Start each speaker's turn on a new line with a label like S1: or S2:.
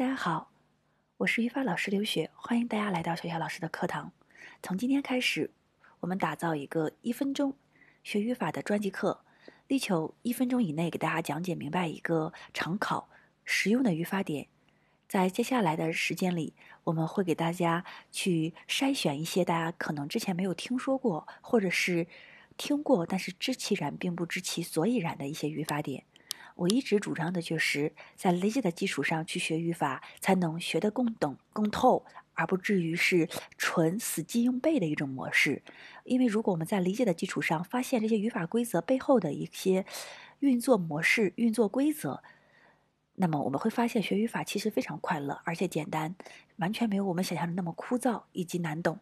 S1: 大家好，我是语法老师刘雪，欢迎大家来到小小老师的课堂。从今天开始，我们打造一个一分钟学语法的专辑课，力求一分钟以内给大家讲解明白一个常考实用的语法点。在接下来的时间里，我们会给大家去筛选一些大家可能之前没有听说过，或者是听过但是知其然并不知其所以然的一些语法点。我一直主张的就是在理解的基础上去学语法，才能学得更懂、更透，而不至于是纯死记硬背的一种模式。因为如果我们在理解的基础上发现这些语法规则背后的一些运作模式、运作规则，那么我们会发现学语法其实非常快乐，而且简单，完全没有我们想象的那么枯燥以及难懂。